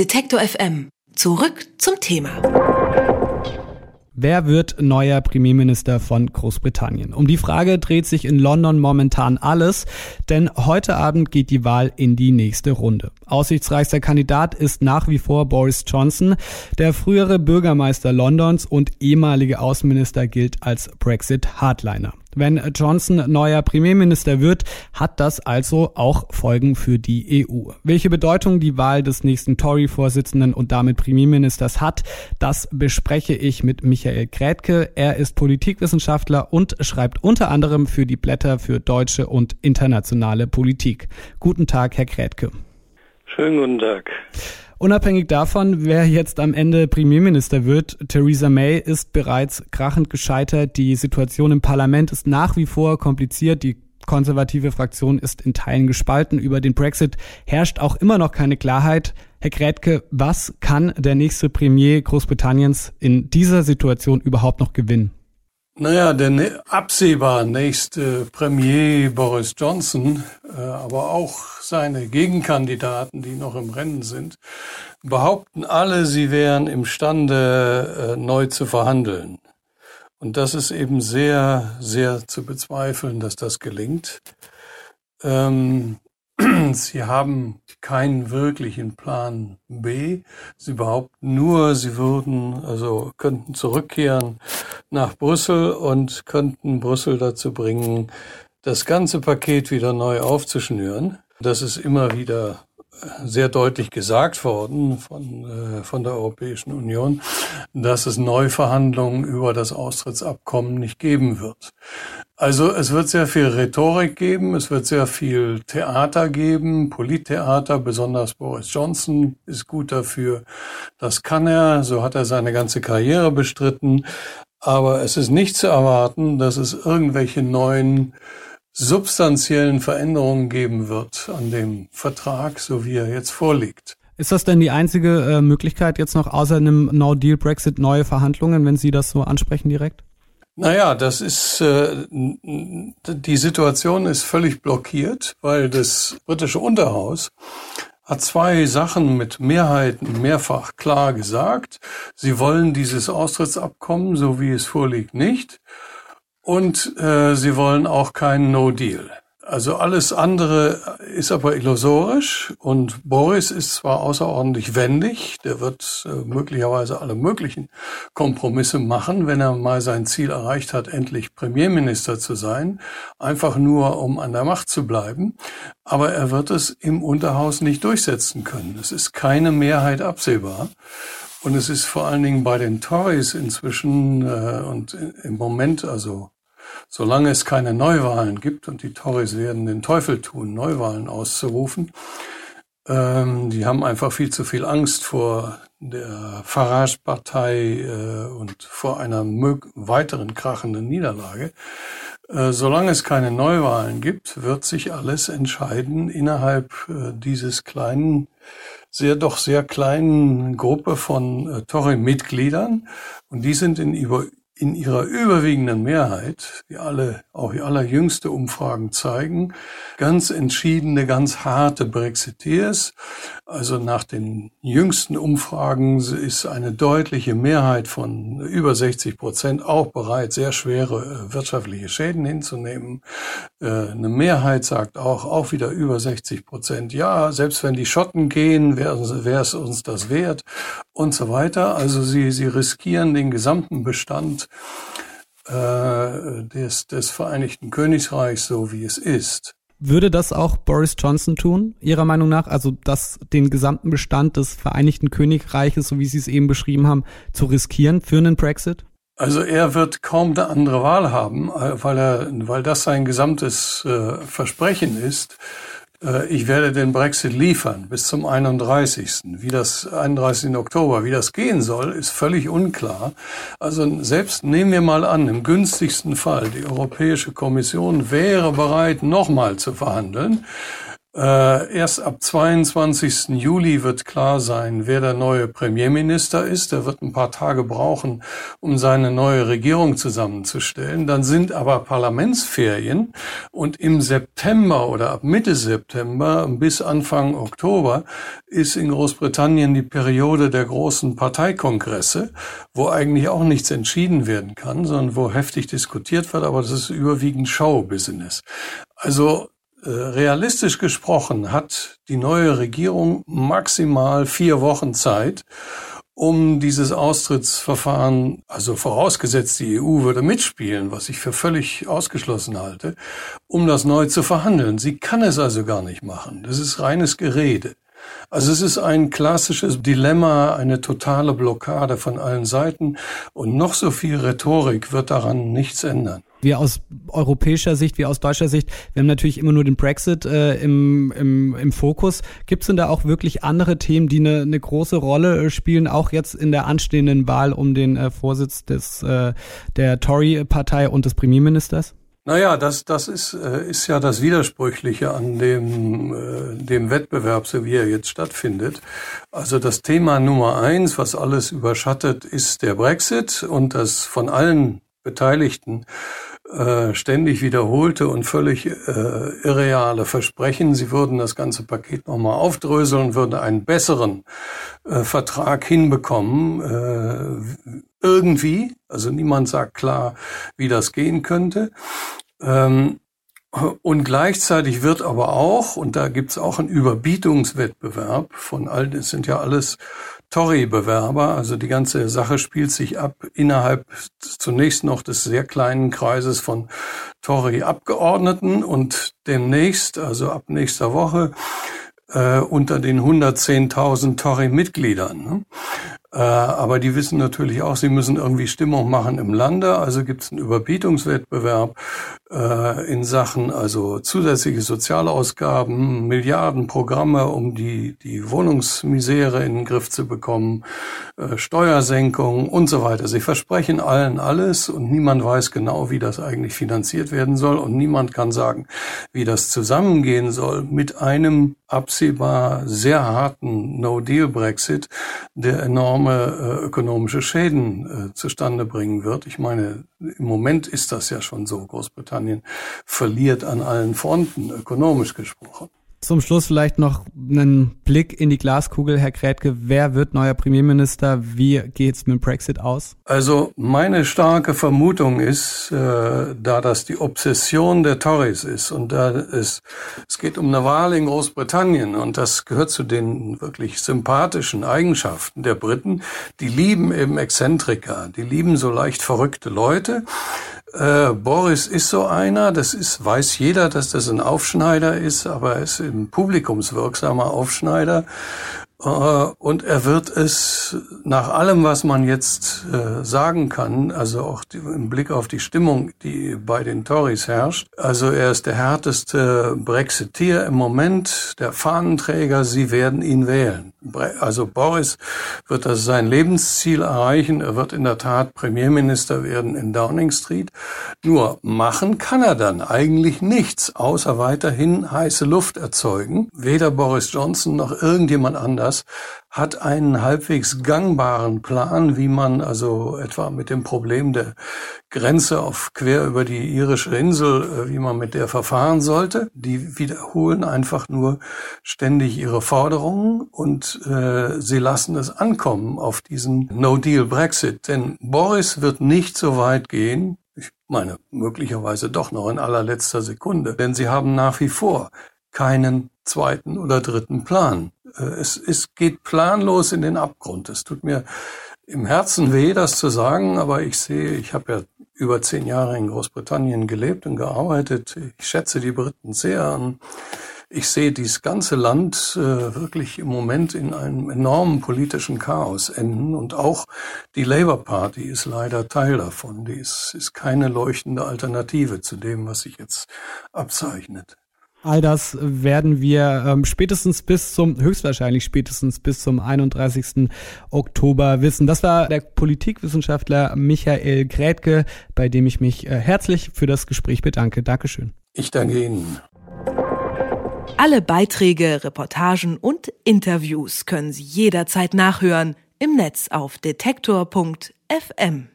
Detektor FM. Zurück zum Thema. Wer wird neuer Premierminister von Großbritannien? Um die Frage dreht sich in London momentan alles, denn heute Abend geht die Wahl in die nächste Runde. Aussichtsreichster Kandidat ist nach wie vor Boris Johnson. Der frühere Bürgermeister Londons und ehemalige Außenminister gilt als Brexit-Hardliner. Wenn Johnson neuer Premierminister wird, hat das also auch Folgen für die EU. Welche Bedeutung die Wahl des nächsten Tory-Vorsitzenden und damit Premierministers hat, das bespreche ich mit Michael Krätke. Er ist Politikwissenschaftler und schreibt unter anderem für die Blätter für deutsche und internationale Politik. Guten Tag, Herr Krätke. Schönen guten Tag. Unabhängig davon, wer jetzt am Ende Premierminister wird, Theresa May ist bereits krachend gescheitert. Die Situation im Parlament ist nach wie vor kompliziert. Die konservative Fraktion ist in Teilen gespalten. Über den Brexit herrscht auch immer noch keine Klarheit. Herr Grätke, was kann der nächste Premier Großbritanniens in dieser Situation überhaupt noch gewinnen? Naja, der absehbar nächste Premier Boris Johnson, äh, aber auch seine Gegenkandidaten, die noch im Rennen sind, behaupten alle, sie wären imstande, äh, neu zu verhandeln. Und das ist eben sehr, sehr zu bezweifeln, dass das gelingt. Ähm, Sie haben keinen wirklichen Plan B. Sie behaupten nur, sie würden, also könnten zurückkehren nach Brüssel und könnten Brüssel dazu bringen, das ganze Paket wieder neu aufzuschnüren. Das ist immer wieder sehr deutlich gesagt worden von, äh, von der Europäischen Union, dass es Neuverhandlungen über das Austrittsabkommen nicht geben wird. Also es wird sehr viel Rhetorik geben, es wird sehr viel Theater geben, Polittheater, besonders Boris Johnson ist gut dafür. Das kann er, so hat er seine ganze Karriere bestritten. Aber es ist nicht zu erwarten, dass es irgendwelche neuen substanziellen Veränderungen geben wird an dem Vertrag, so wie er jetzt vorliegt. Ist das denn die einzige äh, Möglichkeit jetzt noch außer einem No-Deal-Brexit neue Verhandlungen, wenn Sie das so ansprechen direkt? Naja, das ist äh, die Situation ist völlig blockiert, weil das britische Unterhaus hat zwei Sachen mit Mehrheiten mehrfach klar gesagt. Sie wollen dieses Austrittsabkommen, so wie es vorliegt, nicht. Und äh, sie wollen auch keinen No-Deal. Also alles andere ist aber illusorisch und Boris ist zwar außerordentlich wendig, der wird äh, möglicherweise alle möglichen Kompromisse machen, wenn er mal sein Ziel erreicht hat, endlich Premierminister zu sein, einfach nur um an der Macht zu bleiben, aber er wird es im Unterhaus nicht durchsetzen können. Es ist keine Mehrheit absehbar. Und es ist vor allen Dingen bei den Tories inzwischen äh, und im Moment, also solange es keine Neuwahlen gibt, und die Tories werden den Teufel tun, Neuwahlen auszurufen, ähm, die haben einfach viel zu viel Angst vor der Farage-Partei äh, und vor einer weiteren krachenden Niederlage. Äh, solange es keine Neuwahlen gibt, wird sich alles entscheiden innerhalb äh, dieses kleinen sehr doch sehr kleinen Gruppe von äh, Tory-Mitgliedern und die sind in über in ihrer überwiegenden Mehrheit, wie alle, auch die allerjüngste Umfragen zeigen, ganz entschiedene, ganz harte Brexiteers. Also nach den jüngsten Umfragen ist eine deutliche Mehrheit von über 60 Prozent auch bereit, sehr schwere äh, wirtschaftliche Schäden hinzunehmen. Äh, eine Mehrheit sagt auch, auch wieder über 60 Prozent, ja, selbst wenn die Schotten gehen, wäre es uns das wert und so weiter. Also sie, sie riskieren den gesamten Bestand äh, des, des Vereinigten Königreichs, so wie es ist. Würde das auch Boris Johnson tun, Ihrer Meinung nach? Also das, den gesamten Bestand des Vereinigten Königreiches, so wie Sie es eben beschrieben haben, zu riskieren für einen Brexit? Also er wird kaum eine andere Wahl haben, äh, weil er, weil das sein gesamtes äh, Versprechen ist, ich werde den Brexit liefern bis zum 31. Wie das 31. Oktober, wie das gehen soll, ist völlig unklar. Also selbst nehmen wir mal an, im günstigsten Fall, die Europäische Kommission wäre bereit, nochmal zu verhandeln. Äh, erst ab 22. Juli wird klar sein, wer der neue Premierminister ist. Er wird ein paar Tage brauchen, um seine neue Regierung zusammenzustellen. Dann sind aber Parlamentsferien und im September oder ab Mitte September bis Anfang Oktober ist in Großbritannien die Periode der großen Parteikongresse, wo eigentlich auch nichts entschieden werden kann, sondern wo heftig diskutiert wird, aber das ist überwiegend Showbusiness. Also realistisch gesprochen hat die neue Regierung maximal vier Wochen Zeit, um dieses Austrittsverfahren, also vorausgesetzt die EU würde mitspielen, was ich für völlig ausgeschlossen halte, um das neu zu verhandeln. Sie kann es also gar nicht machen. Das ist reines Gerede. Also es ist ein klassisches Dilemma, eine totale Blockade von allen Seiten und noch so viel Rhetorik wird daran nichts ändern wir aus europäischer Sicht, wie aus deutscher Sicht, wir haben natürlich immer nur den Brexit äh, im, im, im Fokus. Gibt es denn da auch wirklich andere Themen, die eine, eine große Rolle äh, spielen, auch jetzt in der anstehenden Wahl um den äh, Vorsitz des, äh, der Tory-Partei und des Premierministers? Naja, das, das ist, äh, ist ja das Widersprüchliche an dem, äh, dem Wettbewerb, so wie er jetzt stattfindet. Also das Thema Nummer eins, was alles überschattet, ist der Brexit und das von allen Beteiligten äh, ständig wiederholte und völlig äh, irreale Versprechen, sie würden das ganze Paket nochmal aufdröseln, würden einen besseren äh, Vertrag hinbekommen, äh, irgendwie. Also niemand sagt klar, wie das gehen könnte. Ähm, und gleichzeitig wird aber auch, und da gibt's auch einen Überbietungswettbewerb von all, das sind ja alles Tory-Bewerber. Also die ganze Sache spielt sich ab innerhalb zunächst noch des sehr kleinen Kreises von Tory-Abgeordneten und demnächst, also ab nächster Woche, äh, unter den 110.000 Tory-Mitgliedern. Ne? Äh, aber die wissen natürlich auch, sie müssen irgendwie Stimmung machen im Lande. Also gibt es einen Überbietungswettbewerb äh, in Sachen also zusätzliche Sozialausgaben, Milliardenprogramme, um die, die Wohnungsmisere in den Griff zu bekommen, äh, Steuersenkungen und so weiter. Sie versprechen allen alles und niemand weiß genau, wie das eigentlich finanziert werden soll und niemand kann sagen, wie das zusammengehen soll mit einem absehbar sehr harten No-Deal-Brexit, der enorme äh, ökonomische Schäden äh, zustande bringen wird. Ich meine, im Moment ist das ja schon so. Großbritannien verliert an allen Fronten, ökonomisch gesprochen. Zum Schluss vielleicht noch einen Blick in die Glaskugel, Herr Krätke. Wer wird neuer Premierminister? Wie geht's mit dem Brexit aus? Also meine starke Vermutung ist, äh, da das die Obsession der Tories ist und da es, es geht um eine Wahl in Großbritannien und das gehört zu den wirklich sympathischen Eigenschaften der Briten. Die lieben eben Exzentriker, die lieben so leicht verrückte Leute. Äh, Boris ist so einer, das ist, weiß jeder, dass das ein Aufschneider ist, aber er ist ein publikumswirksamer Aufschneider. Äh, und er wird es nach allem, was man jetzt äh, sagen kann, also auch im Blick auf die Stimmung, die bei den Tories herrscht, also er ist der härteste Brexiteer im Moment, der Fahnenträger, sie werden ihn wählen. Also Boris wird das sein Lebensziel erreichen, er wird in der Tat Premierminister werden in Downing Street. Nur machen kann er dann eigentlich nichts, außer weiterhin heiße Luft erzeugen. Weder Boris Johnson noch irgendjemand anders Chinas hat einen halbwegs gangbaren Plan, wie man also etwa mit dem Problem der Grenze auf quer über die irische Insel, äh, wie man mit der verfahren sollte. Die wiederholen einfach nur ständig ihre Forderungen und äh, sie lassen es ankommen auf diesen No-Deal-Brexit. Denn Boris wird nicht so weit gehen, ich meine, möglicherweise doch noch in allerletzter Sekunde, denn sie haben nach wie vor keinen zweiten oder dritten Plan. Äh, es, es geht planlos in den Abgrund. Es tut mir im Herzen weh, das zu sagen, aber ich sehe, ich habe ja über zehn Jahre in Großbritannien gelebt und gearbeitet. Ich schätze die Briten sehr an. Ich sehe dieses ganze Land äh, wirklich im Moment in einem enormen politischen Chaos enden und auch die Labour Party ist leider Teil davon. Die ist, ist keine leuchtende Alternative zu dem, was sich jetzt abzeichnet. All das werden wir ähm, spätestens bis zum, höchstwahrscheinlich spätestens bis zum 31. Oktober wissen. Das war der Politikwissenschaftler Michael Grätke, bei dem ich mich äh, herzlich für das Gespräch bedanke. Dankeschön. Ich danke Ihnen. Alle Beiträge, Reportagen und Interviews können Sie jederzeit nachhören im Netz auf detektor.fm.